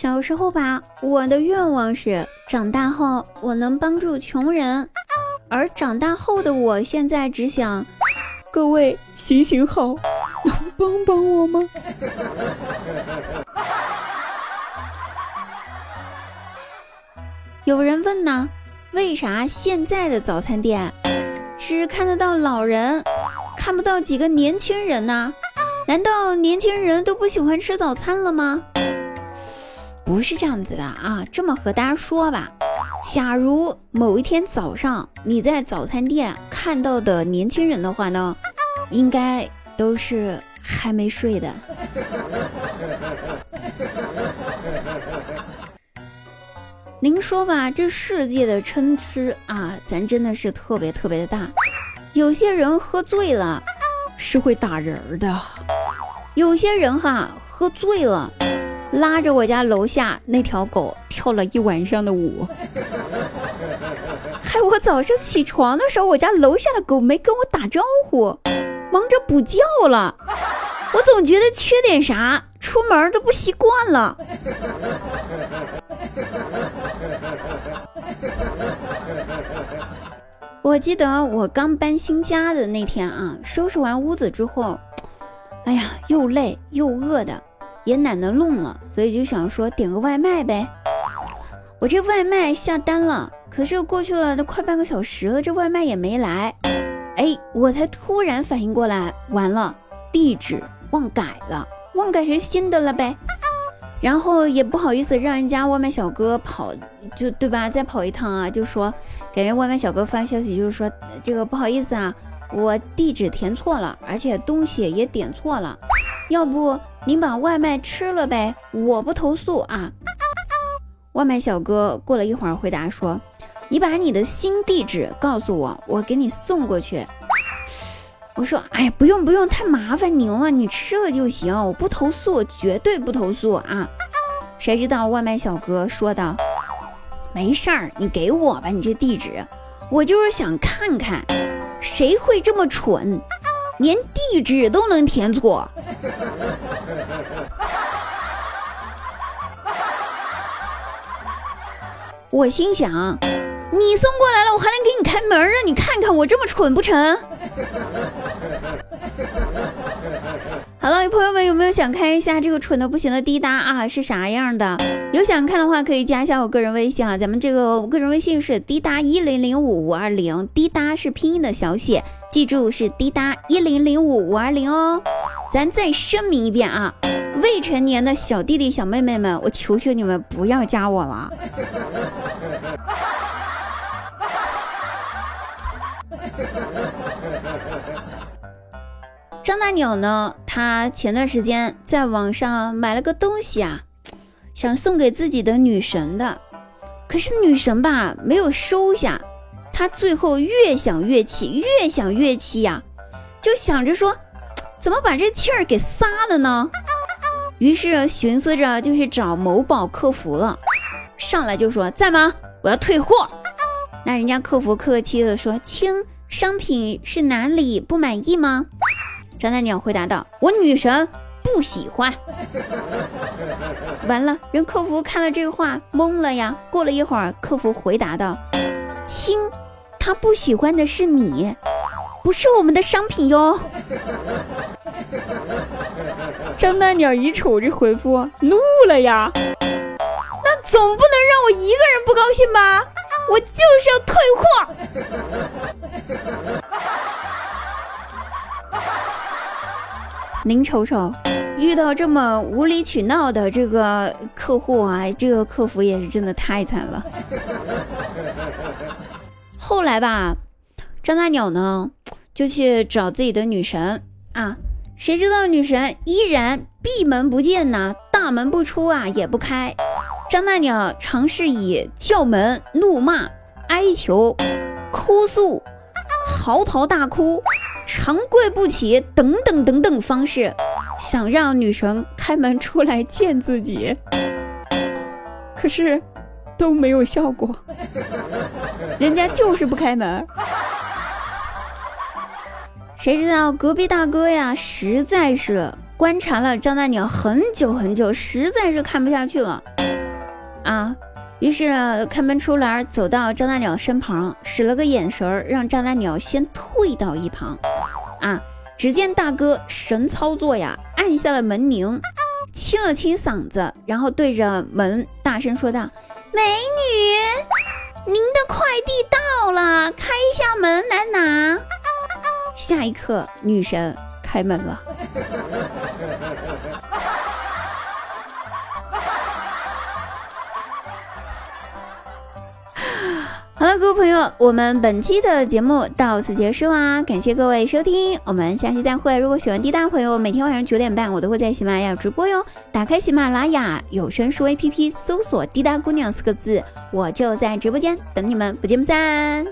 小时候吧，我的愿望是长大后我能帮助穷人，而长大后的我现在只想，各位行行好，能帮帮我吗？有人问呢，为啥现在的早餐店只看得到老人，看不到几个年轻人呢？难道年轻人都不喜欢吃早餐了吗？不是这样子的啊，这么和大家说吧，假如某一天早上你在早餐店看到的年轻人的话呢，应该都是还没睡的。您说吧，这世界的参差啊，咱真的是特别特别的大。有些人喝醉了是会打人的，有些人哈喝醉了。拉着我家楼下那条狗跳了一晚上的舞，害我早上起床的时候，我家楼下的狗没跟我打招呼，忙着补觉了。我总觉得缺点啥，出门都不习惯了。我记得我刚搬新家的那天啊，收拾完屋子之后，哎呀，又累又饿的。也懒得弄了，所以就想说点个外卖呗。我这外卖下单了，可是过去了都快半个小时了，这外卖也没来。哎，我才突然反应过来，完了，地址忘改了，忘改成新的了呗。然后也不好意思让人家外卖小哥跑，就对吧？再跑一趟啊，就说给人外卖小哥发消息，就是说这个不好意思啊，我地址填错了，而且东西也点错了，要不？您把外卖吃了呗，我不投诉啊。外卖小哥过了一会儿回答说：“你把你的新地址告诉我，我给你送过去。”我说：“哎呀，不用不用，太麻烦您了，你吃了就行，我不投诉，绝对不投诉啊。”谁知道外卖小哥说道：“没事儿，你给我吧，你这地址，我就是想看看谁会这么蠢。”连地址都能填错，我心想，你送过来了，我还能给你开门啊？你看看我这么蠢不成？好了，朋友们有没有想看一下这个蠢的不行的滴答啊是啥样的？有想看的话可以加一下我个人微信啊，咱们这个个人微信是滴答一零零五五二零，滴答是拼音的小写，记住是滴答一零零五五二零哦。咱再声明一遍啊，未成年的小弟弟小妹妹们，我求求你们不要加我了。张大鸟呢？他前段时间在网上买了个东西啊，想送给自己的女神的，可是女神吧没有收下。他最后越想越气，越想越气呀，就想着说，怎么把这气儿给撒了呢？于是寻思着就去找某宝客服了，上来就说在吗？我要退货。那人家客服客气的说，亲，商品是哪里不满意吗？张大鸟回答道：“我女神不喜欢。”完了，人客服看了这话懵了呀。过了一会儿，客服回答道：“亲，他不喜欢的是你，不是我们的商品哟。”张大鸟一瞅这回复，怒了呀。那总不能让我一个人不高兴吧？我就是要退货。您瞅瞅，遇到这么无理取闹的这个客户啊，这个客服也是真的太惨了。后来吧，张大鸟呢就去找自己的女神啊，谁知道女神依然闭门不见呐，大门不出啊，也不开。张大鸟尝试以叫门、怒骂、哀求、哭诉、嚎啕大哭。长跪不起，等等等等方式，想让女神开门出来见自己，可是都没有效果，人家就是不开门。谁知道隔壁大哥呀，实在是观察了张大鸟很久很久，实在是看不下去了。啊，于是开门出来，走到张大鸟身旁，使了个眼神，让张大鸟先退到一旁。啊。只见大哥神操作呀，按下了门铃，清了清嗓子，然后对着门大声说道：“美女，您的快递到了，开一下门来拿。”下一刻，女神开门了。好了，各位朋友，我们本期的节目到此结束啦，感谢各位收听，我们下期再会。如果喜欢滴答朋友，每天晚上九点半我都会在喜马拉雅直播哟。打开喜马拉雅有声书 APP，搜索“滴答姑娘”四个字，我就在直播间等你们，不见不散。